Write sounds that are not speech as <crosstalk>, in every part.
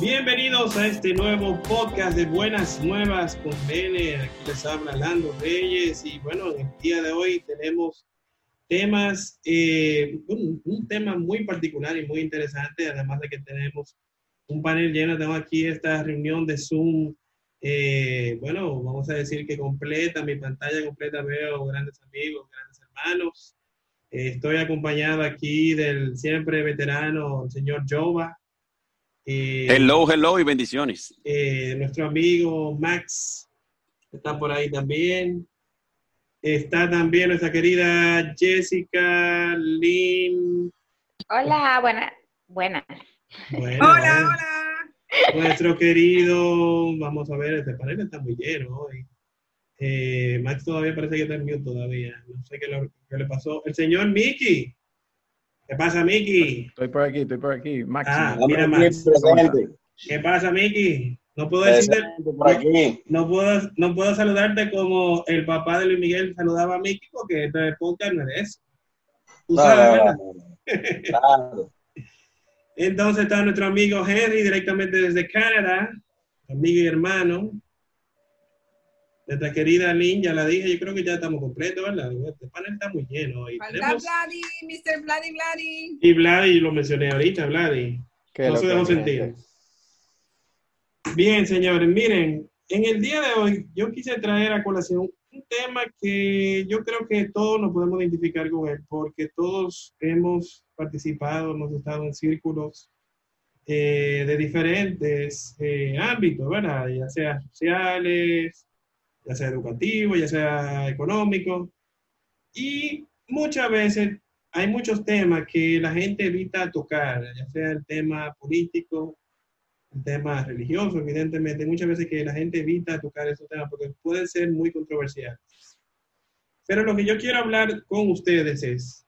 Bienvenidos a este nuevo podcast de Buenas Nuevas con Bene. Aquí les habla Lando Reyes y bueno, en el día de hoy tenemos temas, eh, un, un, tema muy particular y muy interesante, además de que tenemos un panel lleno, tengo aquí esta reunión de Zoom, eh, bueno, vamos a decir que completa, mi pantalla completa, veo grandes amigos, grandes hermanos. Eh, estoy acompañado aquí del siempre veterano, el señor Jova. Eh, hello, hello y bendiciones. Eh, nuestro amigo Max está por ahí también. Está también nuestra querida Jessica Lynn. Hola, buenas. Hola, hola. Nuestro querido, vamos a ver, este panel está muy lleno hoy. Eh, Max todavía parece que está en mute todavía. No sé qué, lo, qué le pasó. El señor Mickey. ¿Qué pasa, Miki? Estoy por aquí, estoy por aquí. Max. Ah, mira, Max. ¿Qué pasa, Miki? No puedo decirte, no puedo, no puedo saludarte como el papá de Luis Miguel saludaba a Miki porque este podcast no es eso. Tú sabes, ¿verdad? Claro. Entonces está nuestro amigo Henry directamente desde Canadá, amigo y hermano. Nuestra querida Lynn, ya la dije, yo creo que ya estamos completos, ¿verdad? Este panel está muy lleno. Y Hola, tenemos... Vladi, Mr. Vladi, Vladi. Y Vladi, lo mencioné ahorita, Vladi. No se dejó sentir. Bien, señores, miren, en el día de hoy yo quise traer a colación tema que yo creo que todos nos podemos identificar con él, porque todos hemos participado, hemos estado en círculos eh, de diferentes eh, ámbitos, ¿verdad? Ya sea sociales, ya sea educativo, ya sea económico. Y muchas veces hay muchos temas que la gente evita tocar, ya sea el tema político, el tema religioso, evidentemente, muchas veces que la gente evita tocar esos temas porque pueden ser muy controversiales. Pero lo que yo quiero hablar con ustedes es,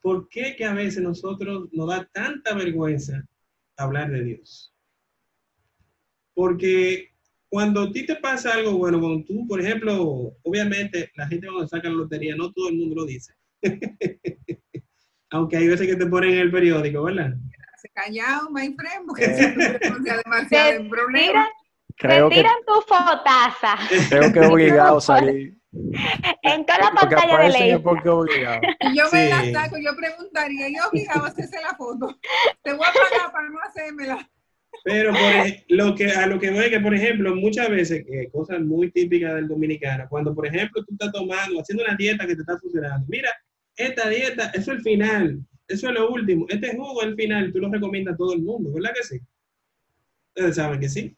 ¿por qué que a veces nosotros nos da tanta vergüenza hablar de Dios? Porque cuando a ti te pasa algo bueno, cuando tú, por ejemplo, obviamente la gente cuando saca la lotería, no todo el mundo lo dice. <laughs> Aunque hay veces que te ponen en el periódico, ¿verdad? Se callado, my friend, porque se demasiado en problemas. Creo te tiran tu fotaza. Creo que es obligado salir. En toda la pantalla de ley. Porque obligado. Yo me sí. la saco, yo preguntaría, yo obligado a hacerse la foto. Te voy a pagar para no hacérmela. Pero por, lo que, a lo que voy que, por ejemplo, muchas veces, que cosas muy típicas del dominicano, cuando, por ejemplo, tú estás tomando, haciendo una dieta que te está funcionando, mira, esta dieta, eso es el final, eso es lo último, este jugo el final, tú lo recomiendas a todo el mundo, ¿verdad que sí? Ustedes saben que sí.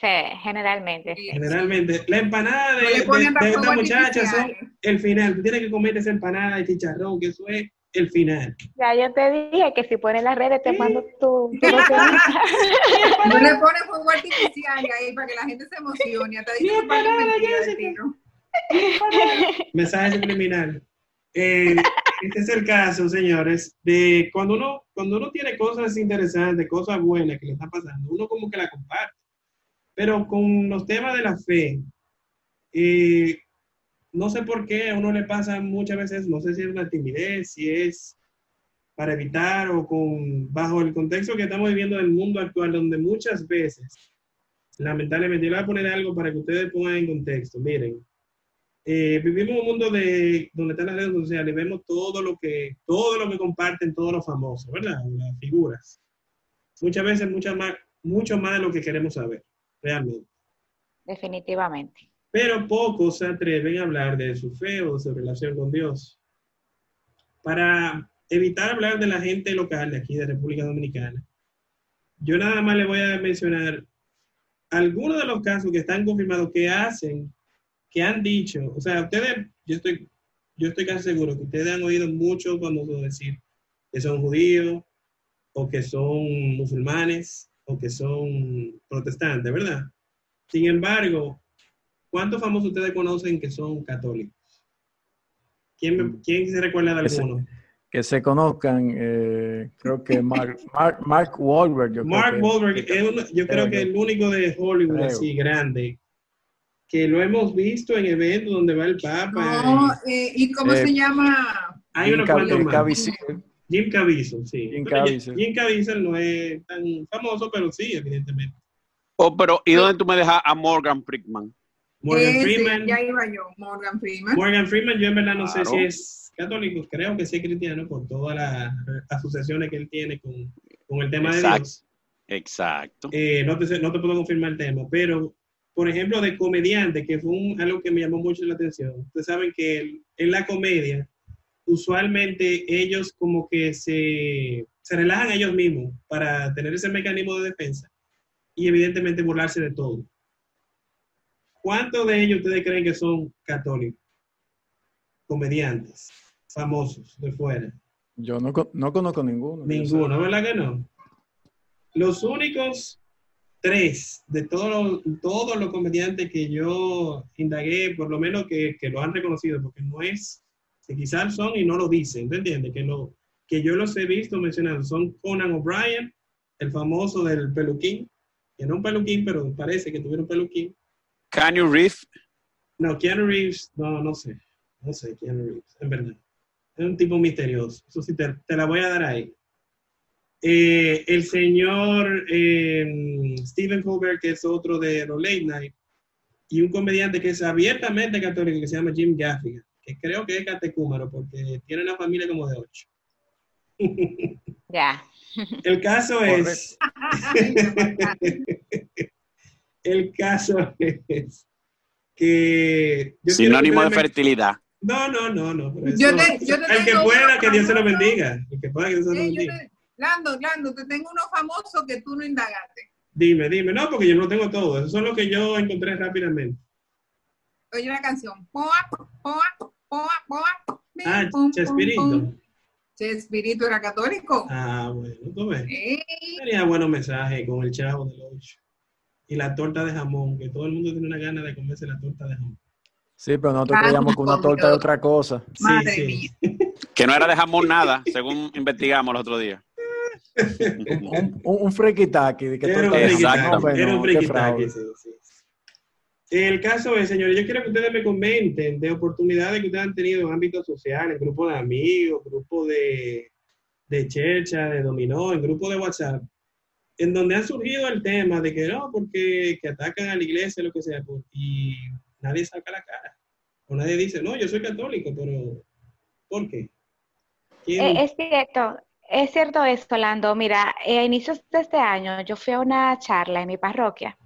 Sí, generalmente. Sí. Generalmente. La empanada de, de, de esta muchacha son el final. Tú tienes que comer esa empanada de chicharrón, que eso es el final. Ya yo te dije que si pones las redes te mando tu... tu <laughs> no le pones <laughs> fuego artificial ahí para que la gente se emocione. Hasta dice Mensaje subliminal. Eh, <laughs> este es el caso, señores, de cuando uno, cuando uno tiene cosas interesantes, cosas buenas que le están pasando, uno como que la comparte. Pero con los temas de la fe, eh, no sé por qué a uno le pasa muchas veces, no sé si es una timidez, si es para evitar o con, bajo el contexto que estamos viviendo del mundo actual, donde muchas veces, lamentablemente, yo le voy a poner algo para que ustedes pongan en contexto. Miren, eh, vivimos en un mundo de, donde están las redes sociales, vemos todo lo que, todo lo que comparten todos los famosos, ¿verdad? Las figuras. Muchas veces, muchas más, mucho más de lo que queremos saber, realmente. Definitivamente pero pocos se atreven a hablar de su fe o de su relación con Dios. Para evitar hablar de la gente local de aquí, de República Dominicana, yo nada más le voy a mencionar algunos de los casos que están confirmados que hacen, que han dicho, o sea, ustedes, yo estoy, yo estoy casi seguro que ustedes han oído mucho cuando decir que son judíos o que son musulmanes o que son protestantes, ¿verdad? Sin embargo, ¿Cuántos famosos ustedes conocen que son católicos? ¿Quién, quién se recuerda de alguno? que se conozcan, eh, creo que Mark, Mark, Mark Wahlberg. Yo Mark creo que- Wahlberg es uno- yo creo que el único de Hollywood Creo. así grande que lo hemos visto en eventos donde va el Papa. No, eh, ¿y cómo Eh, se llama? Hay Jim cuantos más. Caviezel. Jim Caviezel, sí. Jim Caviezel. Jim Caviezel no es tan famoso, pero sí, evidentemente. Oh, pero ¿y dónde tú me dejas a Morgan Freeman? Morgan Ese, Freeman. Ya iba yo, Morgan Freeman. Morgan Freeman, yo en verdad no sé si es católico, creo que sí es cristiano por todas las asociaciones que él tiene con, con el tema de. Dios. Exacto. Eh, no, te, sé- no te puedo confirmar el tema, pero por ejemplo, de comediante, que fue un- algo que me llamó mucho la atención. Ustedes saben que en la comedia, usualmente ellos como que se, se relajan ellos mismos para tener ese mecanismo de defensa y evidentemente burlarse de todo. ¿Cuántos de ellos ustedes creen que son católicos? Comediantes, famosos, de fuera. Yo no, no conozco ninguno. Ninguno, ¿verdad que no? Los únicos tres de todos los, todos los comediantes que yo indagué, por lo menos que, que lo han reconocido, porque no es, que quizás son y no lo dicen, ¿te entiendes? Que, lo, que yo los he visto mencionando, son Conan O'Brien, el famoso del peluquín, que no un peluquín, pero parece que tuvieron peluquín. Canyon Reef, No, Keanu Reeves, no, no sé, no sé, Keanu Reeves, en verdad. Es un tipo misterioso, eso sí, te, te la voy a dar ahí. Eh, el señor eh, Stephen Colbert, que es otro de los Late Night, y un comediante que es abiertamente católico, que se llama Jim Gaffigan, que creo que es catecúmeno, porque tiene una familia como de ocho. <laughs> Ya. El caso es... <laughs> el caso es que... yo sinónimo de fertilidad. No, no, no, no. Yo eso- te- yo te el que pueda, que Dios se lo bendiga. El que pueda, que Dios se lo bendiga. Lando, Lando, te tengo uno famoso que tú no indagaste. Dime, dime. No, porque yo no tengo todo. Esos son los que yo encontré rápidamente. Oye la canción. Poa, poa, poa, poa. Ah, Pum, Chespirito. pum. Chespirito era católico. Ah, bueno, tú ves. Ey, Tenía buenos mensajes con el chavo del 8. Y la torta de jamón, que todo el mundo tiene una gana de comerse la torta de jamón. Sí, pero nosotros creíamos que una torta es otra cosa. Sí, Madre sí. mía. Que no era de jamón nada, según investigamos el otro día. Un, un, un frikitaki de que Era un Exacto. era bueno, sí, sí. El caso es, señores, yo quiero que ustedes me comenten de oportunidades que ustedes han tenido en ámbitos sociales, en grupos de amigos, grupos de, de chercha, de dominó, en grupos de WhatsApp, en donde ha surgido el tema de que no, porque que atacan a la iglesia, lo que sea, por- y nadie saca la cara. O nadie dice, no, yo soy católico, pero ¿por qué? ¿Quién- Eh, es cierto, es cierto esto, Lando. Mira, eh, a inicios de este año yo fui a una charla en mi parroquia.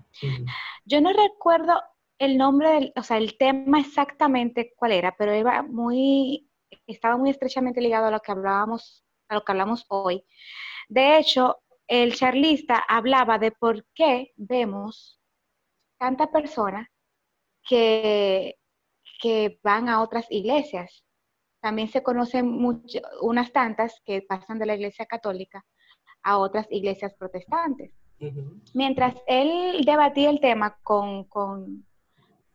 Yo no recuerdo el nombre del, o sea, el tema exactamente cuál era, pero iba muy, estaba muy estrechamente ligado a lo que hablábamos, a lo que hablamos hoy. De hecho, el charlista hablaba de por qué vemos tantas personas que, que van a otras iglesias. También se conocen mucho, unas tantas que pasan de la iglesia católica a otras iglesias protestantes. Mientras él debatía el tema con, con,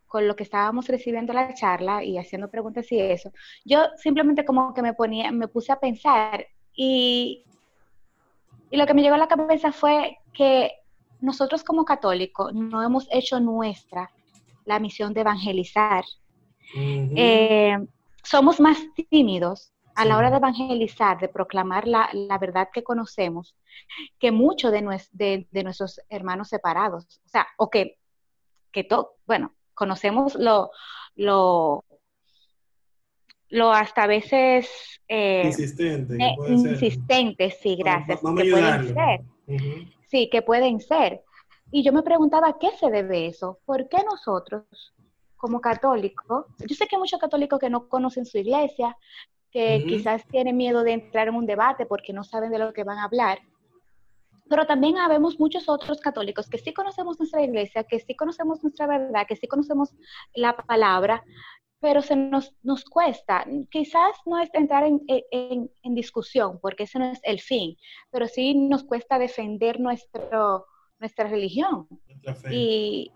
con lo que estábamos recibiendo la charla y haciendo preguntas y eso, yo simplemente como que me ponía, me puse a pensar y, y lo que me llegó a la cabeza fue que nosotros como católicos no hemos hecho nuestra la misión de evangelizar. Eh, somos más tímidos a la hora de evangelizar, de proclamar la, la verdad que conocemos, que muchos de, nues- de- de nuestros hermanos separados. O sea, o que, que to- bueno, conocemos lo, lo, lo hasta a veces eh, Insistente, eh, insistentes, sí, gracias, Vamos que pueden ser. Sí, que pueden ser. Y yo me preguntaba, ¿qué se debe eso? ¿Por qué nosotros, como católicos, yo sé que hay muchos católicos que no conocen su iglesia, que quizás tienen miedo de entrar en un debate porque no saben de lo que van a hablar, pero también habemos muchos otros católicos que sí conocemos nuestra iglesia, que sí conocemos nuestra verdad, que sí conocemos la palabra, pero se nos, nos cuesta. Quizás no es entrar en, en- en discusión, porque ese no es el fin, pero sí nos cuesta defender nuestro, nuestra religión. Y,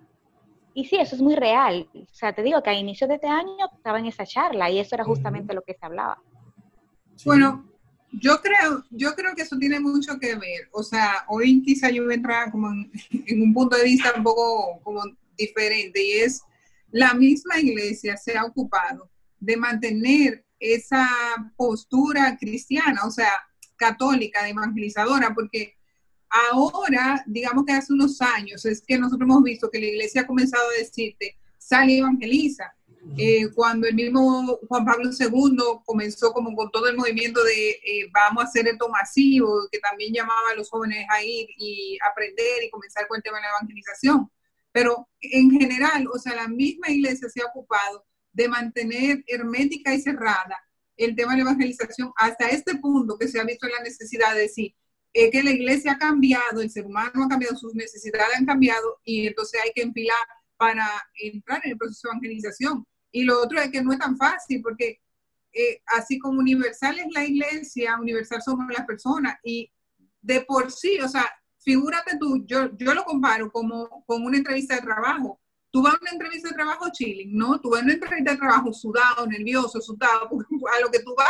y sí, eso es muy real. O sea, te digo que a inicios de este año estaba en esa charla y eso era justamente lo que se hablaba. Sí. Bueno, Yo creo, yo creo que eso tiene mucho que ver. O sea, hoy quizá yo voy a entrar como en, <laughs> en un punto de vista un poco como diferente y es la misma iglesia se ha ocupado de mantener esa postura cristiana, o sea, católica, de evangelizadora, porque ahora, digamos que hace unos años, es que nosotros hemos visto que la iglesia ha comenzado a decirte, sal y evangeliza. Eh, cuando el mismo Juan Pablo II comenzó como con todo el movimiento de eh, vamos a hacer esto masivo, que también llamaba a los jóvenes a ir y aprender y comenzar con el tema de la evangelización. Pero en general, o sea, la misma iglesia se ha ocupado de mantener hermética y cerrada el tema de la evangelización hasta este punto que se ha visto la necesidad de decir eh, que la iglesia ha cambiado, el ser humano ha cambiado, sus necesidades han cambiado y entonces hay que empilar para entrar en el proceso de evangelización. Y lo otro es que no es tan fácil porque eh, así como universal es la iglesia, universal somos las personas y de por sí, o sea, figúrate tú, yo, yo lo comparo como con una entrevista de trabajo. Tú vas a una entrevista de trabajo chilling, ¿no? Tú vas a una entrevista de trabajo sudado, nervioso, sudado, <laughs> a lo que tú vas.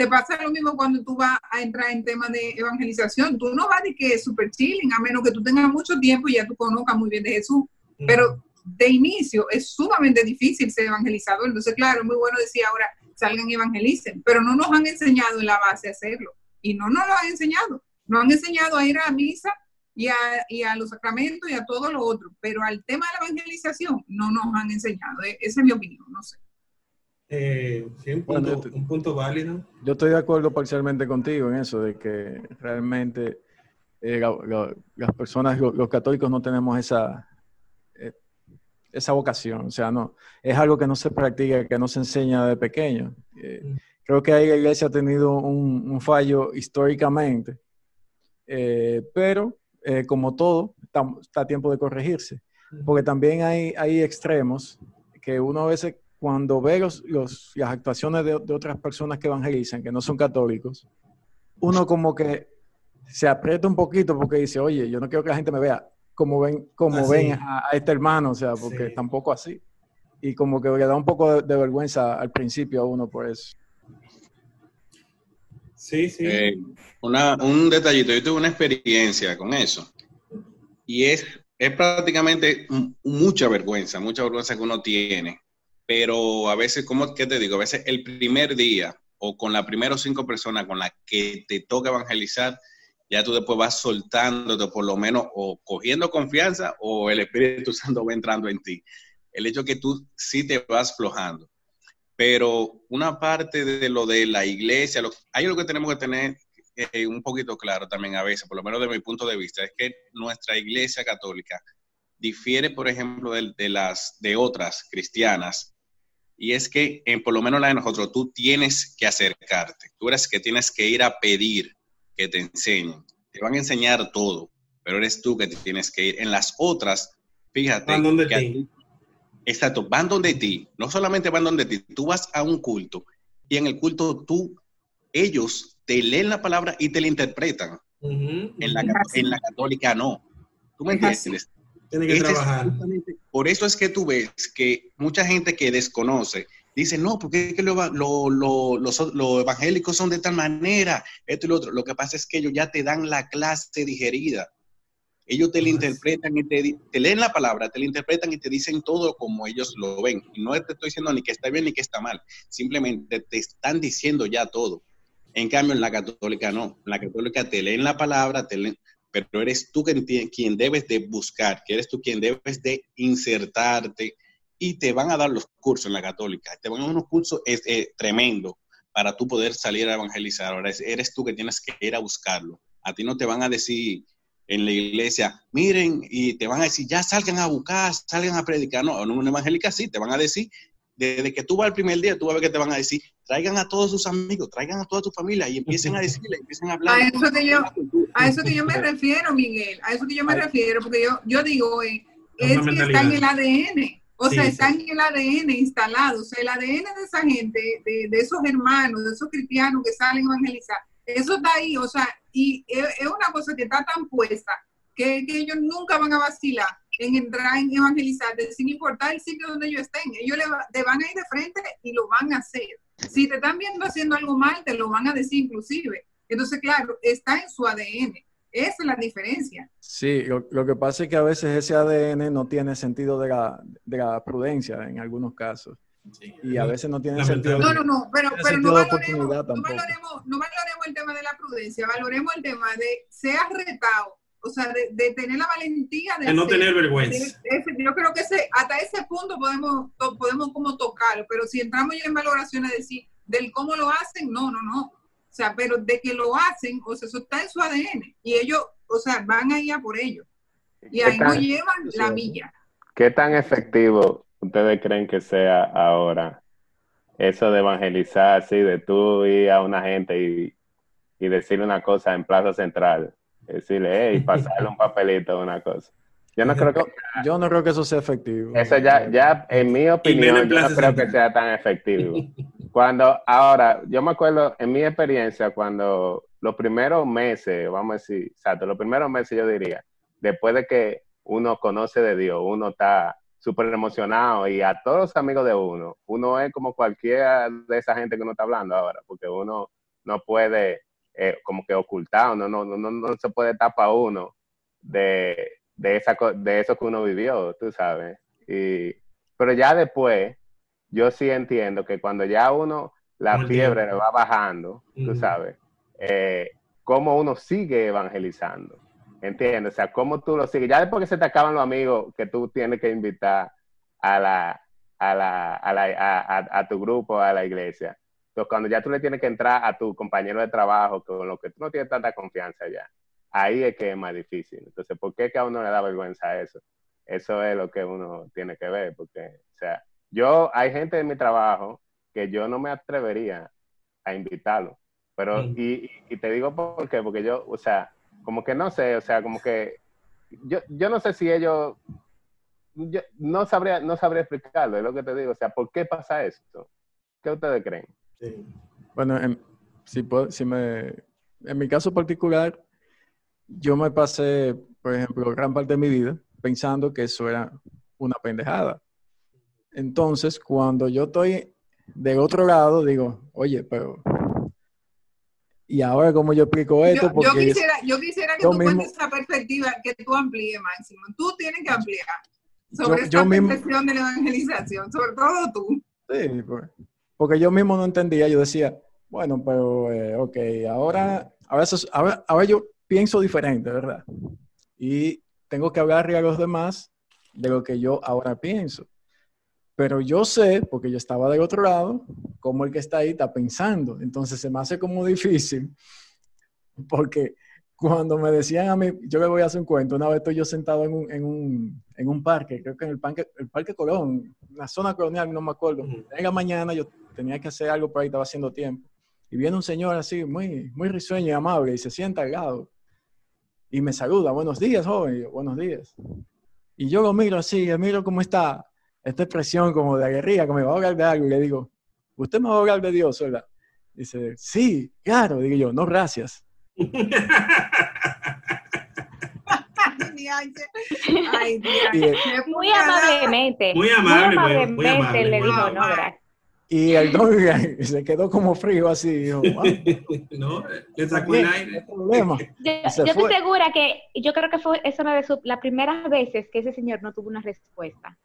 Te pasa lo mismo cuando tú vas a entrar en temas de evangelización. Tú no vas de que es súper chilling, a menos que tú tengas mucho tiempo y ya tú conozcas muy bien de Jesús. Pero de inicio es sumamente difícil ser evangelizador. Entonces, claro, es muy bueno decir ahora, salgan y evangelicen, pero no nos han enseñado en la base a hacerlo. Y no nos lo han enseñado. Nos han enseñado a ir a la misa y a, y a, los sacramentos y a todo lo otro, pero al tema de la evangelización no nos han enseñado. E, esa es mi opinión, no sé. Eh, sí, un punto, bueno, un punto, válido. Yo estoy de acuerdo parcialmente contigo en eso, de que realmente eh, la, la, las personas, los, los, católicos no tenemos esa, eh, esa vocación, o sea, no, es algo que no se practica, que no se enseña de pequeño. Mm. Creo que ahí la iglesia ha tenido un, un fallo históricamente, pero como todo, está, está, a tiempo de corregirse. Porque también hay, hay extremos que uno a veces cuando ve los, los, las actuaciones de, de, otras personas que evangelizan, que no son católicos, uno como que se aprieta un poquito porque dice, oye, yo no quiero que la gente me vea como ven, como así. ven a, a, este hermano, o sea, porque sí. tampoco así. Y como que le da un poco de, de vergüenza al principio a uno por eso. Sí, sí. Eh, una, un detallito, yo tuve una experiencia con eso. Y es, es prácticamente mucha vergüenza, mucha vergüenza que uno tiene. Pero a veces, ¿cómo qué te digo? A veces el primer día o con las primeras cinco personas con las que te toca evangelizar, ya tú después vas soltándote por lo menos o cogiendo confianza o el Espíritu Santo va entrando en ti. El hecho que tú sí te vas flojando pero una parte de lo de la iglesia, hay algo que tenemos que tener eh, un poquito claro también a veces, por lo menos de mi punto de vista, es que nuestra iglesia católica difiere, por ejemplo, de, de las de otras cristianas, y es que en, por lo menos la de nosotros, tú tienes que acercarte, tú eres que tienes que ir a pedir que te enseñen, te van a enseñar todo, pero eres tú que tienes que ir. En las otras, fíjate, que, Exacto, van donde ti, no solamente van donde ti, tú vas a un culto y en el culto tú, ellos te leen la palabra y te la interpretan. Uh -huh. en, la, en, la, católica no. ¿Tú me entiendes? Tiene que trabajar. por eso es que tú ves que mucha gente que desconoce dice, no, porque es que lo, lo, lo, los, los evangélicos son de tal manera, esto y lo otro. Lo que pasa es que ellos ya te dan la clase digerida ellos te lo interpretan y te, te, leen la palabra, te la interpretan y te dicen todo como ellos lo ven. Y no te estoy diciendo ni que está bien ni que está mal, simplemente te están diciendo ya todo. En cambio, en la católica no. En la católica te leen la palabra, te leen, pero eres tú quien, debes de buscar, que eres tú quien debes de insertarte y te van a dar los cursos en la católica. Te van a dar unos cursos es, eh, tremendos para tú poder salir a evangelizar. Ahora eres tú que tienes que ir a buscarlo. A ti no te van a decir en la iglesia, miren, y te van a decir, ya salgan a buscar, salgan a predicar. No, en una evangélica sí, te van a decir, desde que tú vas el primer día, tú vas a ver que te van a decir, traigan a todos sus amigos, traigan a toda tu familia y empiecen a <laughs> decirle, empiecen a hablar. A eso que yo, a eso que yo me refiero, Miguel, a eso que yo me refiero, porque yo, yo digo, eh, es que está en el ADN. O sí, sea, sí. está en el ADN instalado. O sea, el ADN de esa gente, de, de esos hermanos, de esos cristianos que salen a evangelizar, eso está ahí, o sea, y es una cosa que está tan puesta que, que ellos nunca van a vacilar en entrar en evangelizar, sin importar el sitio donde ellos estén. Ellos le, te van a ir de frente y lo van a hacer. Si te están viendo haciendo algo mal, te lo van a decir inclusive. Entonces, claro, está en su ADN. Esa es la diferencia. Sí, lo, lo que pasa es que a veces ese ADN no tiene sentido de la, de la prudencia en algunos casos. Sí. Y a veces no tiene sentido. No, no, no, pero, pero no, valoremos, oportunidad no, tampoco. valoremos, no valoremos el tema de la prudencia, valoremos el tema de ser retado, o sea, de, de tener la valentía de, De no hacer- tener vergüenza. yo creo que ese, hasta ese punto podemos, to- podemos como tocarlo, pero si entramos ya en valoraciones de decir del cómo lo hacen, no, no, no. O sea, pero de que lo hacen, o sea, eso está en su ADN y ellos, o sea, van ahí a por ello. Y ¿Qué ahí no tan, llevan la milla. qué tan efectivo ustedes creen que sea ahora eso de evangelizar así, de tú ir a una gente y, y decirle una cosa en Plaza Central? Decirle, hey, <laughs> pasarle un papelito o una cosa. Yo no creo que Yo no creo que eso sea efectivo. Eso ya, ya en mi opinión, yo no creo que sea tan efectivo. <laughs> Cuando, ahora, yo me acuerdo en mi experiencia, cuando los primeros meses, vamos a decir, exacto, los primeros meses yo diría, después de que uno conoce de Dios, uno está súper emocionado y a todos los amigos de uno, uno es como cualquiera de esa gente que uno está hablando ahora, porque uno no puede eh, como que ocultar, uno no, no, no, no se puede tapar uno de, de, esa, de eso que uno vivió, tú sabes. Y, pero ya después, yo sí entiendo que cuando ya uno, la fiebre le va bajando, tú Ujú. sabes, eh, cómo uno sigue evangelizando. ¿Entiendes? O sea, cómo tú lo sigues. Ya después que se te acaban los amigos que tú tienes que invitar a la, a la, a la, a tu grupo, a la iglesia. Entonces, cuando ya tú le tienes que entrar a tu compañero de trabajo con lo que tú no tienes tanta confianza ya, ahí es que es más difícil. Entonces, ¿por qué que a uno le da vergüenza eso? Eso es lo que uno tiene que ver, porque, o sea, yo, hay gente en mi trabajo que yo no me atrevería a invitarlo, pero, Mm. y, y- y te digo por qué, porque yo, o sea, como que no sé, o sea, como que, yo, yo no sé si ellos, yo no sabría, no sabría explicarlo, es lo que te digo, o sea, ¿por qué pasa esto? ¿Qué ustedes creen? Sí. Bueno, en, si, puedo- si me, en mi caso particular, yo me pasé, por ejemplo, gran parte de mi vida pensando que eso era una pendejada. Entonces, cuando yo estoy del otro lado, digo, oye, pero... ¿Y ahora cómo yo explico esto? Yo, yo Porque quisiera, yo quisiera que yo tú mismo- cuentes esa perspectiva, que tú amplíes, Máximo. Tú tienes que ampliar sobre Yo- esta yo mismo- percepción de la evangelización, sobre todo tú. Sí, pues, porque yo mismo no entendía, yo decía, bueno, pero, eh, ok, ahora, ahora, ahora, ahora yo pienso diferente, ¿verdad? Y tengo que hablarle a los demás de lo que yo ahora pienso. Pero yo sé, porque yo estaba del otro lado, cómo el que está ahí está pensando. Entonces se me hace como difícil, porque cuando me decían a mí, yo le voy a hacer un cuento, una vez estoy yo sentado en un, en un, en un parque, creo que en el parque, el parque Colón, la zona colonial, no me acuerdo. Ujú. En la mañana yo tenía que hacer algo por ahí, estaba haciendo tiempo. Y viene un señor así, muy, muy risueño y amable, y se sienta al lado. Y me saluda, buenos días, joven. Y yo, buenos días. Y yo lo miro así, le miro cómo está esta expresión como de aguerrida, que me va a hablar de algo. Y le digo, ¿usted me va a hablar de Dios, verdad? Dice, sí, claro. Digo yo, no, gracias. Ay, Muy amablemente. Muy amable, muy- muy amable, le dijo, no, gracias. y el don <laughs> se quedó como frío así. Dijo, "Ah, <laughs> no, le sacó el aire. problema. <laughs> Yo, estoy segura que, yo creo que fue esa una de sus, las primeras veces que ese señor no tuvo una respuesta.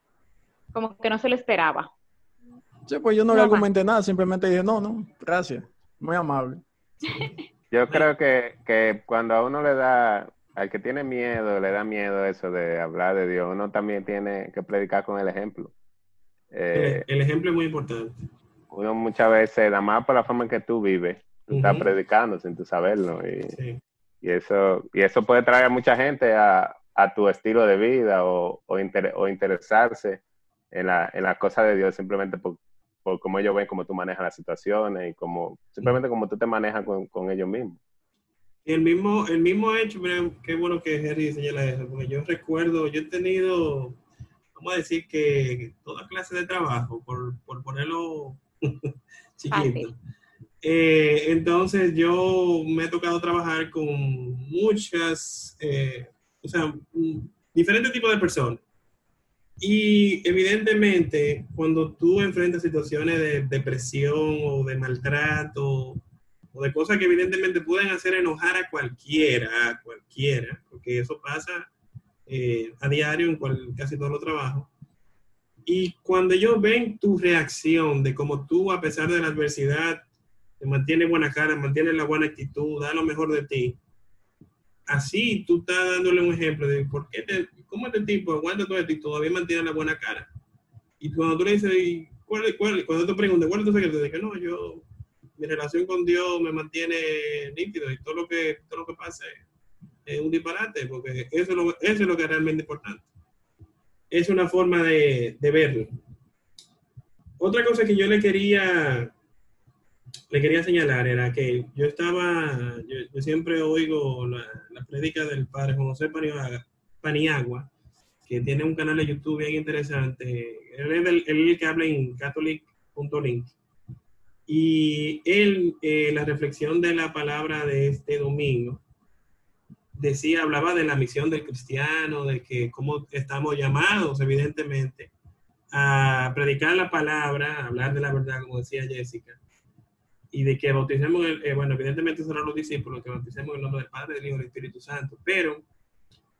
Como que no se lo esperaba. Sí, pues yo no le más. argumenté nada, simplemente dije, no, no, gracias. Muy amable. Yo creo que, que cuando a uno le da, al que tiene miedo, le da miedo eso de hablar de Dios, uno también tiene que predicar con el ejemplo. Eh, El, el ejemplo es muy importante. uno muchas veces, nada más por la forma en que tú vives, tú estás predicando sin tú saberlo. Y, Sí. y eso y eso puede traer a mucha gente a, a tu estilo de vida o, o, inter- o interesarse en la, en las cosas de Dios simplemente por, por cómo ellos ven cómo tú manejas las situaciones y como simplemente como tú te manejas con, con ellos mismos. Y el mismo, el mismo hecho, mira, qué bueno que Henry señala eso, porque yo recuerdo, yo he tenido, vamos a decir que toda clase de trabajo, por, por ponerlo <laughs> chiquito. Eh, entonces yo me he tocado trabajar con muchas, eh, o sea, diferentes tipos de personas. Y evidentemente, cuando tú enfrentas situaciones de depresión o de maltrato, o de cosas que evidentemente pueden hacer enojar a cualquiera, a cualquiera, porque eso pasa eh, a diario en cual- casi todos los trabajos. Y cuando ellos ven tu reacción de cómo tú, a pesar de la adversidad, te mantienes buena cara, mantienes la buena actitud, da lo mejor de ti, así tú estás dándole un ejemplo de por qué, te, cómo este tipo aguanta todo esto y todavía mantiene la buena cara. Y cuando tú le dices, ¿y cuál, cuál, cuando te preguntan, ¿cuál es tu secreto? Dice, no, yo, mi relación con Dios me mantiene nítido y todo lo que, todo lo que pase es un disparate, porque eso es lo, eso es lo que es realmente importante. Es una forma de, de verlo. Otra cosa que yo le quería, le quería señalar era que yo estaba, yo, siempre oigo la, la prédica del padre José Paniagua, que tiene un canal de YouTube bien interesante. Él es el, él es el que habla en catholic.link. Y él, eh, la reflexión de la palabra de este domingo, decía, hablaba de la misión del cristiano, de que cómo estamos llamados, evidentemente, a predicar la palabra, a hablar de la verdad, como decía Jessica, y de que bauticemos, el- eh, bueno, evidentemente serán los discípulos, que bauticemos en el nombre del Padre, del Hijo y del Espíritu Santo, pero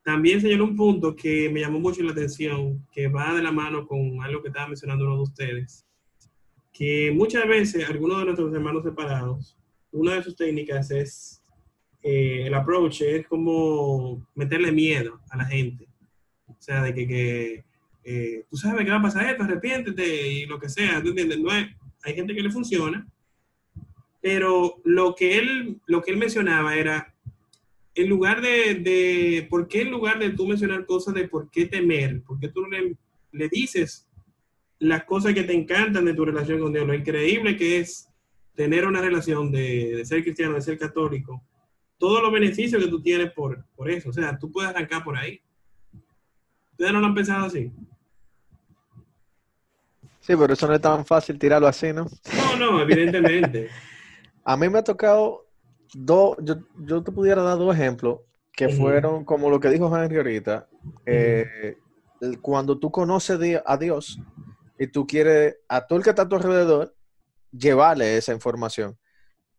también señaló un punto que me llamó mucho la atención, que va de la mano con algo que estaba mencionando uno de ustedes, que muchas veces algunos de nuestros hermanos separados, una de sus técnicas es eh, el approach es como meterle miedo a la gente. O sea, de que, que, eh, tú sabes que va a pasar esto, arrepiéntete y lo que sea, ¿tú entiendes? No es- hay gente que le funciona, pero lo que él, lo que él mencionaba era, en lugar de, de, ¿por qué en lugar de tú mencionar cosas de por qué temer? ¿Por qué tú le, le dices las cosas que te encantan de tu relación con Dios? Lo increíble que es tener una relación de, de ser cristiano, de ser católico, todos los beneficios que tú tienes por, por eso. O sea, tú puedes arrancar por ahí. ¿Ustedes no lo han pensado así? Sí, pero eso no es tan fácil tirarlo así, ¿no? No, no, evidentemente. <laughs> A mí me ha tocado dos, yo, yo te pudiera dar dos ejemplos que fueron como lo que dijo Henry ahorita. eh, cuando tú conoces a Dios y tú quieres a todo el que está a tu alrededor llevarle esa información.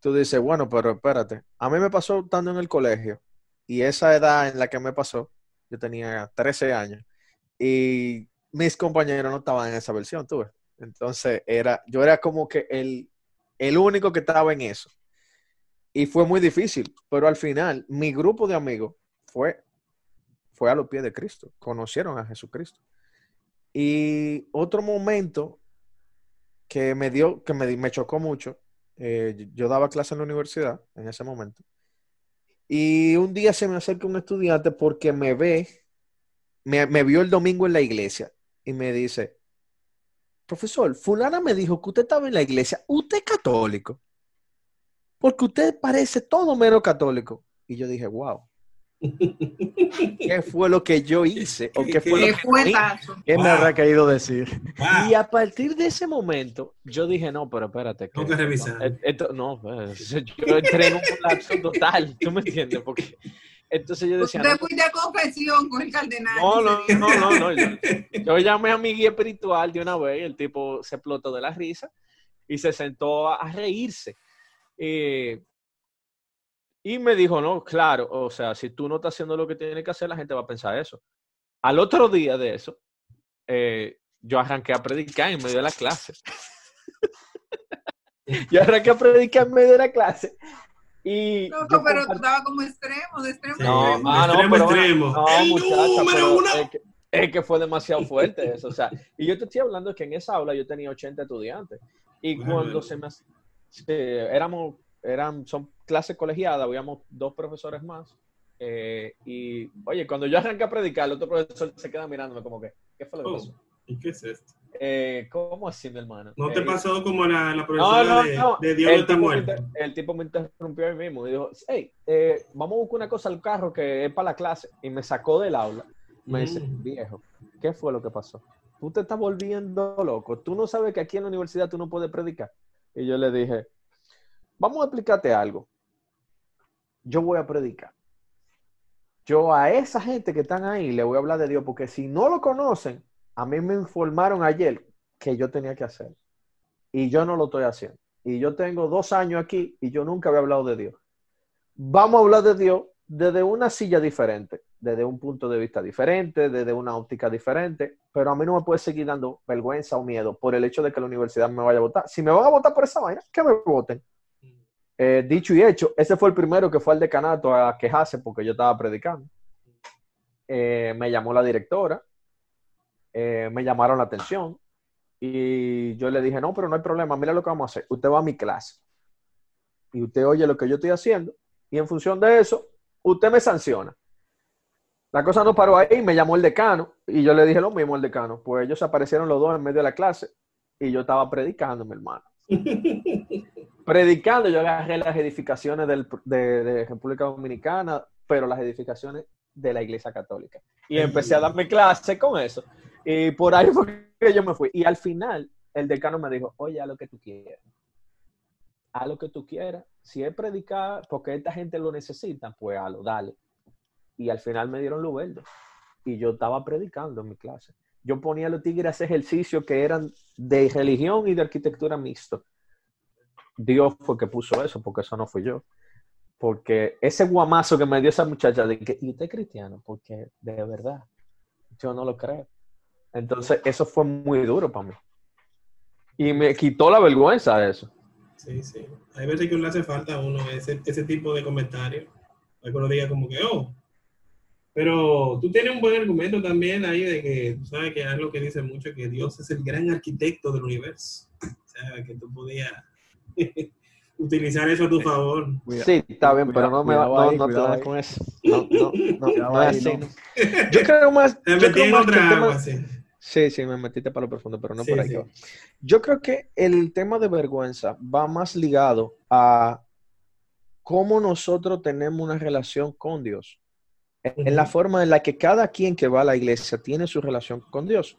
Tú dices, bueno, pero espérate. A mí me pasó estando en el colegio y esa edad en la que me pasó, yo tenía 13 años y mis compañeros no estaban en esa versión, tú ves. Entonces, era, yo era como que el, el único que estaba en eso. Y fue muy difícil, pero al final mi grupo de amigos fue, fue a los pies de Cristo, conocieron a Jesucristo. Y otro momento que me dio, que me, me chocó mucho, eh, yo daba clase en la universidad en ese momento, y un día se me acerca un estudiante porque me ve, me, me vio el domingo en la iglesia y me dice, profesor, fulana me dijo que usted estaba en la iglesia, usted es católico, porque usted parece todo menos católico. Y yo dije, wow, <laughs> ¿qué fue lo que yo hice? ¿O qué fue lo que. ¿Qué me habrá querido decir? Wow. y a partir de ese momento, yo dije, no, pero espérate. Tengo que revisar. no, esto- no, pues, <laughs> yo entré en un colapso total, ¿tú me entiendes? Porque entonces yo decía, Usted no, fuiste a confesión con el cardenal. no, no, no, no, no, Yo, <laughs> yo llamé a mi guía espiritual de una vez, el tipo se explotó de la risa y se sentó a, a reírse. Eh, y me dijo, no, claro, o sea, si tú no estás haciendo lo que tienes que hacer, la gente va a pensar eso. Al otro día de eso, eh, yo arranqué a predicar en medio de la clase. <laughs> <laughs> yo arranqué a predicar en medio de la clase. Y yo pero tú compartí- estabas como extremo, de extremo. No, extremo. ah, no, Extremo, pero bueno, extremo. no, ¡El muchacha, número uno! Es que, es que fue demasiado fuerte eso, o sea, y yo te estoy hablando que en esa aula yo tenía 80 estudiantes y Bueno. cuando se me éramos eran son clases colegiadas, habíamos dos profesores más eh, y oye, cuando yo arranqué a predicar, el otro profesor se queda mirándome como que ¿qué fue lo que Oh, pasó? ¿Y qué es esto? Eh, ¿Cómo así, mi hermano? ¿No te Eh, pasó como la, la no, profesora no, de, no. de Dios el, está me muerto? el tipo me interrumpió ahí mismo y dijo, hey, eh, vamos a buscar una cosa al carro que es para la clase. Y me sacó del aula. Me dice, Mm. viejo, ¿qué fue lo que pasó? Tú te estás volviendo loco. Tú no sabes que aquí en la universidad tú no puedes predicar. Y yo le dije, vamos a explicarte algo. Yo voy a predicar. Yo a esa gente que están ahí le voy a hablar de Dios, porque si no lo conocen, a mí me informaron ayer que yo tenía que hacer. Y yo no lo estoy haciendo. y yo tengo dos años aquí y yo nunca había hablado de Dios. Vamos a hablar de Dios desde una silla diferente, desde un punto de vista diferente, desde una óptica diferente, pero a mí no me puede seguir dando vergüenza o miedo por el hecho de que la universidad me vaya a votar. Si me van a votar por esa vaina, que me voten. Eh, dicho y hecho, ese fue el primero que fue al decanato a quejarse porque yo estaba predicando. Eh, me llamó la directora, eh, me llamaron la atención y yo le dije, no, pero no hay problema, mira lo que vamos a hacer. Usted va a mi clase y usted oye lo que yo estoy haciendo y en función de eso, usted me sanciona. La cosa no paró ahí, me llamó el decano y yo le dije lo mismo al decano. Pues ellos aparecieron los dos en medio de la clase y yo estaba predicando, mi hermano. <laughs> predicando, yo agarré las edificaciones del, de, de, República Dominicana, pero las edificaciones de la Iglesia Católica. Y empecé a darme clase con eso. Y por ahí fue que yo me fui. Y al final, el decano me dijo, oye, a lo que tú quieras. A lo que tú quieras. Si es predicar porque esta gente lo necesita, pues a lo, dale. Y al final me dieron luz verde. Y yo estaba predicando en mi clase. Yo ponía a los tigres a hacer ejercicios que eran de religión y de arquitectura mixto. Dios fue que puso eso, porque eso no fui yo. Porque ese guamazo que me dio esa muchacha de que, ¿y usted es cristiano? Porque de verdad, yo no lo creo. Entonces, eso fue muy duro para mí. Y me quitó la vergüenza de eso. Sí, sí. Hay veces que uno le hace falta a uno ese, ese tipo de comentarios. Hay que uno diga como que, oh, pero tú tienes un buen argumento también ahí de que, tú sabes que es lo que dice mucho, que Dios es el gran arquitecto del universo. O sea, que tú podías utilizar eso a tu favor. Sí, está bien, pero no me va, no, no te con eso. No, no, no, no es así. Yo creo más. Te yo creo más otra que el tema- agua, sí. Sí, sí, me metiste para lo profundo, pero no Sí, por ahí. sí. Yo creo que el tema de vergüenza va más ligado a cómo nosotros tenemos una relación con Dios. En la forma en la que cada quien que va a la iglesia tiene su relación con Dios.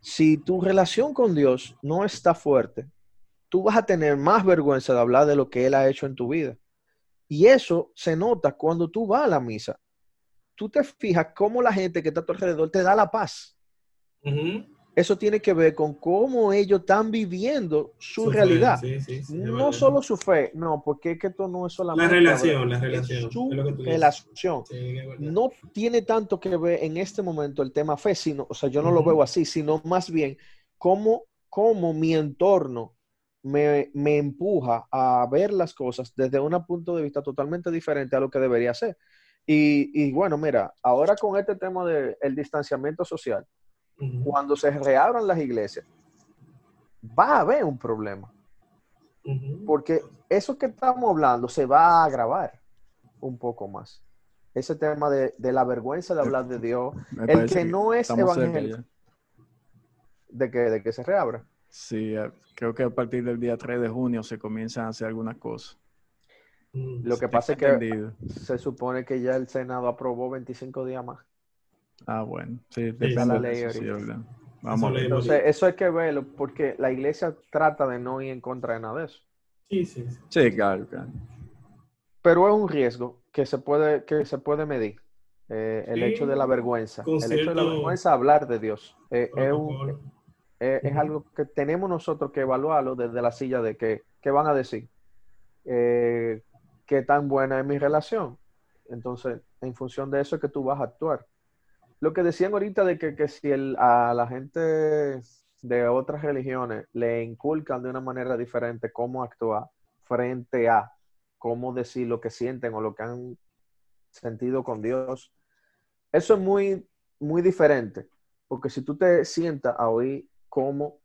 Si tu relación con Dios no está fuerte, tú vas a tener más vergüenza de hablar de lo que Él ha hecho en tu vida. Y eso se nota cuando tú vas a la misa. Tú te fijas cómo la gente que está a tu alrededor te da la paz Eso tiene que ver con cómo ellos están viviendo su, realidad. sí, sí, no solo su fe, no, porque es que esto no es solamente La relación, la relación, su es lo que tú dices. relación. Sí, es verdad. No tiene tanto que ver en este momento el tema fe, sino, o sea, yo no lo veo así, sino más bien cómo, cómo mi entorno me, me empuja a ver las cosas desde un punto de vista totalmente diferente a lo que debería ser. Y, y bueno, mira, ahora con este tema del distanciamiento social, Cuando se reabran las iglesias, va a haber un problema, porque eso que estamos hablando se va a agravar un poco más. Ese tema de, de la vergüenza de hablar de Dios, Me el que no es evangélico, de que, de que se reabra. Sí, eh, creo que a partir del día 3 de junio se comienzan a hacer algunas cosas. Mm. Lo que pasa es que entendido. se supone que ya el Senado aprobó 25 días más. Ah, bueno, sí, Está depende la de ley eso, sí. Vamos leemos. Entonces, eso hay que verlo, porque la iglesia trata de no ir en contra de nada de eso. Sí, sí, sí. Sí, claro, claro. Pero es un riesgo que se puede, que se puede medir. Eh, el Sí, hecho de la vergüenza. El hecho de la vergüenza de hablar de Dios. Eh, es, un- eh, es algo que tenemos nosotros que evaluarlo desde la silla de que, ¿qué van a decir? Eh, ¿Qué tan buena es mi relación? Entonces, en función de eso es que tú vas a actuar. Lo que decían ahorita de que, si a la gente de otras religiones le inculcan de una manera diferente cómo actuar frente a cómo decir lo que sienten o lo que han sentido con Dios, eso es muy, muy diferente. Porque si tú te sientas a oír cómo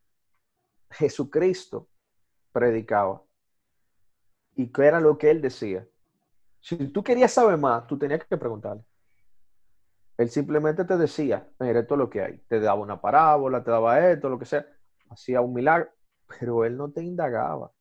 Jesucristo predicaba y qué era lo que él decía, si tú querías saber más, tú tenías que preguntarle. Él simplemente te decía, mira, esto es lo que hay. Te daba una parábola, te daba esto, lo que sea. Hacía un milagro, pero él no te indagaba.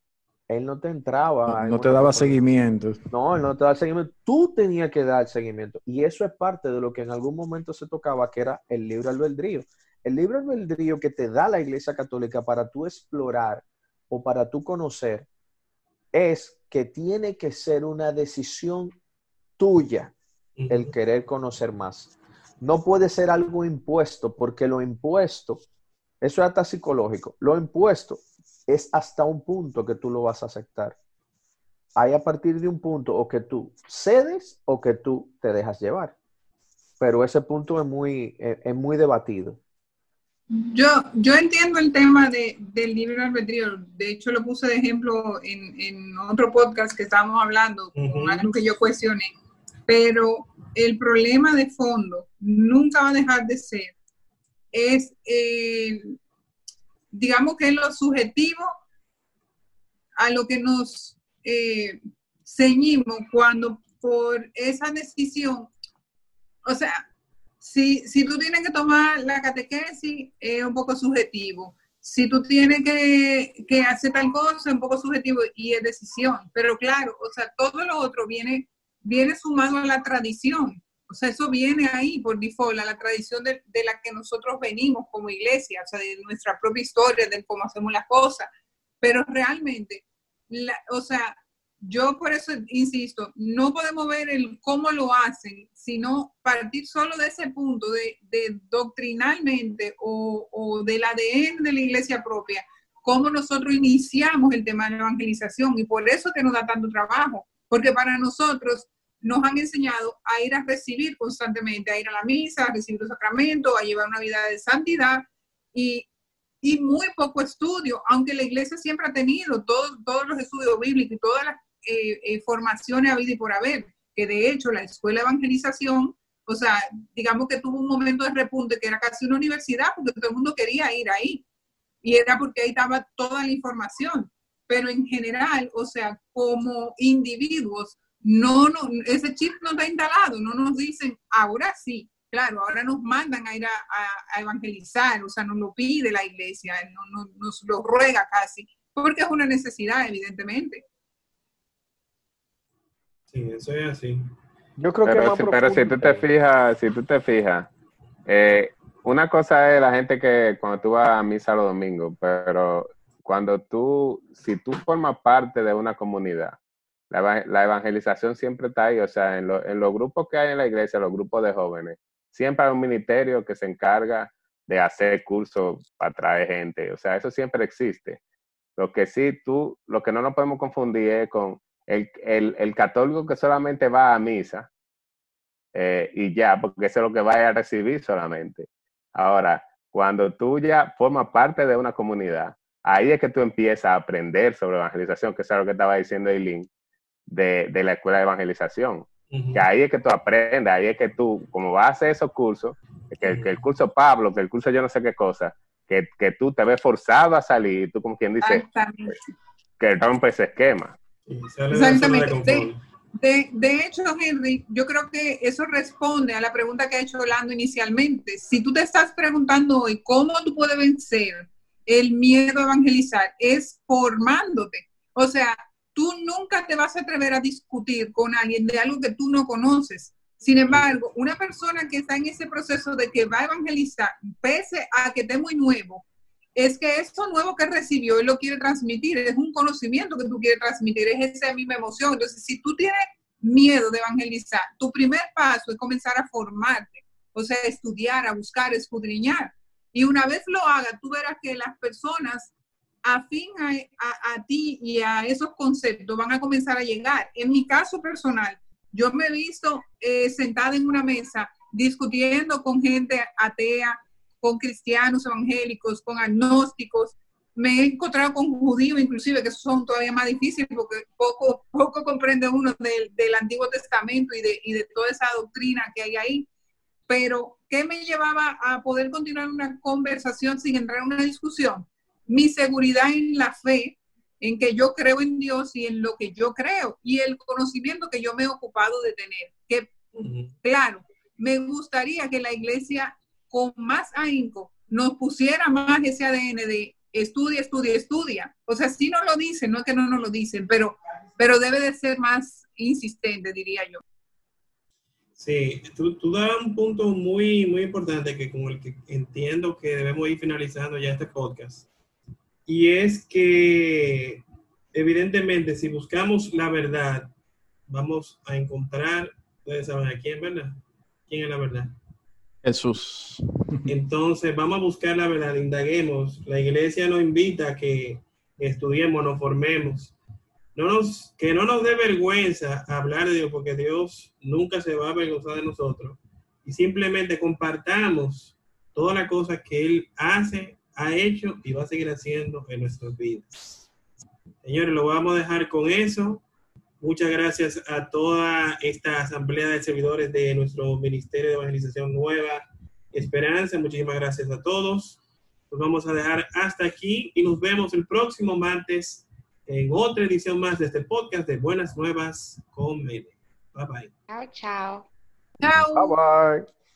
Él no te entraba. No, te daba seguimiento. No, él no te da seguimiento. Tú tenías que dar seguimiento. Y eso es parte de lo que en algún momento se tocaba, que era el libre albedrío. El libre albedrío que te da la Iglesia Católica para tú explorar o para tú conocer es que tiene que ser una decisión tuya el querer conocer más. No puede ser algo impuesto, porque lo impuesto, eso es hasta psicológico, lo impuesto es hasta un punto que tú lo vas a aceptar. Hay a partir de un punto o que tú cedes o que tú te dejas llevar. Pero ese punto es muy, es, es muy debatido. Yo, yo entiendo el tema de, del libre albedrío. De hecho, lo puse de ejemplo en, en otro podcast que estábamos hablando, con algo que yo cuestioné. Pero el problema de fondo nunca va a dejar de ser, es, eh, digamos que es lo subjetivo a lo que nos eh, ceñimos cuando por esa decisión, o sea, si, si tú tienes que tomar la catequesis, es un poco subjetivo. Si tú tienes que, que hacer tal cosa, es un poco subjetivo y es decisión. Pero claro, o sea, todo lo otro viene, viene sumado a la tradición. O sea, eso viene ahí por default, a la tradición de, la que nosotros venimos como iglesia, o sea, de nuestra propia historia, de cómo hacemos las cosas. Pero realmente, o sea, yo por eso insisto, no podemos ver el cómo lo hacen, sino partir solo de ese punto, de, de doctrinalmente o, o del ADN de la iglesia propia, cómo nosotros iniciamos el tema de la evangelización y por eso que nos da tanto trabajo, porque para nosotros nos han enseñado a ir a recibir constantemente, a ir a la misa, a recibir los sacramentos, a llevar una vida de santidad y, y muy poco estudio, aunque la iglesia siempre ha tenido todos, todos los estudios bíblicos y todas las eh, eh, formaciones habidas y por haber, que de hecho la escuela de evangelización, o sea, digamos que tuvo un momento de repunte que era casi una universidad porque todo el mundo quería ir ahí. Y era porque ahí estaba toda la información, pero en general, o sea, como individuos, no, no, ese chip no está instalado, no nos dicen, ahora sí, claro, ahora nos mandan a ir a, a- a evangelizar, o sea, nos lo pide la iglesia, no, no- nos lo ruega casi, porque es una necesidad, evidentemente. Sí, eso es así. Yo creo que Pero, si, pero si tú te fijas, si tú te fijas, eh, una cosa es la gente que cuando tú vas a misa los domingos, pero cuando tú, si tú formas parte de una comunidad, la, la evangelización siempre está ahí, o sea, en, en los grupos que hay en la iglesia, los grupos de jóvenes, siempre hay un ministerio que se encarga de hacer cursos para traer gente, o sea, eso siempre existe. Lo que sí tú, lo que no nos podemos confundir es con el, el, el católico que solamente va a misa, eh, y ya, porque eso es lo que vaya a recibir solamente. Ahora, cuando tú ya formas parte de una comunidad, ahí es que tú empiezas a aprender sobre evangelización, que es lo que estaba diciendo Eileen, de, de la escuela de evangelización. Que ahí es que tú aprendes, ahí es que tú, como vas a hacer esos cursos, que, que el curso Pablo, que el curso yo no sé qué cosa, que, que tú te ves forzado a salir, tú como quien dice, Exactamente. que rompe ese esquema. Sí, de de Exactamente. confort. De, de hecho, Henry, yo creo que eso responde a la pregunta que ha hecho Orlando inicialmente. Si tú te estás preguntando hoy cómo tú puedes vencer el miedo a evangelizar, es formándote. O sea, tú nunca te vas a atrever a discutir con alguien de algo que tú no conoces. Sin embargo, una persona que está en ese proceso de que va a evangelizar, pese a que esté muy nuevo, es que eso nuevo que recibió, él lo quiere transmitir, es un conocimiento que tú quieres transmitir, es esa misma emoción. Entonces, si tú tienes miedo de evangelizar, tu primer paso es comenzar a formarte, o sea, estudiar, a buscar, escudriñar. Y una vez lo hagas, tú verás que las personas afín a, a- a ti y a esos conceptos van a comenzar a llegar. En mi caso personal, yo me he visto eh, sentada en una mesa discutiendo con gente atea, con cristianos evangélicos, con agnósticos. Me he encontrado con judíos, inclusive, que son todavía más difíciles porque poco, comprende uno del, del Antiguo Testamento y de, y de toda esa doctrina que hay ahí. Pero, ¿qué me llevaba a poder continuar una conversación sin entrar en una discusión? Mi seguridad en la fe, en que yo creo en Dios y en lo que yo creo, y el conocimiento que yo me he ocupado de tener. Que, claro, me gustaría que la iglesia con más ahínco nos pusiera más ese ADN de estudia, estudia, estudia. O sea, sí nos lo dicen, no es que no nos lo dicen, pero, pero debe de ser más insistente, diría yo. Sí, tú, tú das un punto muy, muy importante que con el que entiendo que debemos ir finalizando ya este podcast. Y es que, evidentemente, si buscamos la verdad, vamos a encontrar, ustedes saben a quién, ¿verdad? ¿Quién es la verdad? Jesús. Entonces, vamos a buscar la verdad, indaguemos. La iglesia nos invita a que estudiemos, nos formemos. No nos, que no nos dé vergüenza hablar de Dios, porque Dios nunca se va a avergonzar de nosotros. Y simplemente compartamos todas las cosas que Él hace, ha hecho y va a seguir haciendo en nuestras vidas. Señores, lo vamos a dejar con eso. Muchas gracias a toda esta asamblea de servidores de nuestro Ministerio de Evangelización Nueva Esperanza. Muchísimas gracias a todos. Nos vamos a dejar hasta aquí y nos vemos el próximo martes en otra edición más de este podcast de Buenas Nuevas con Mene. Bye bye. Chao, chao. Chao. Bye bye.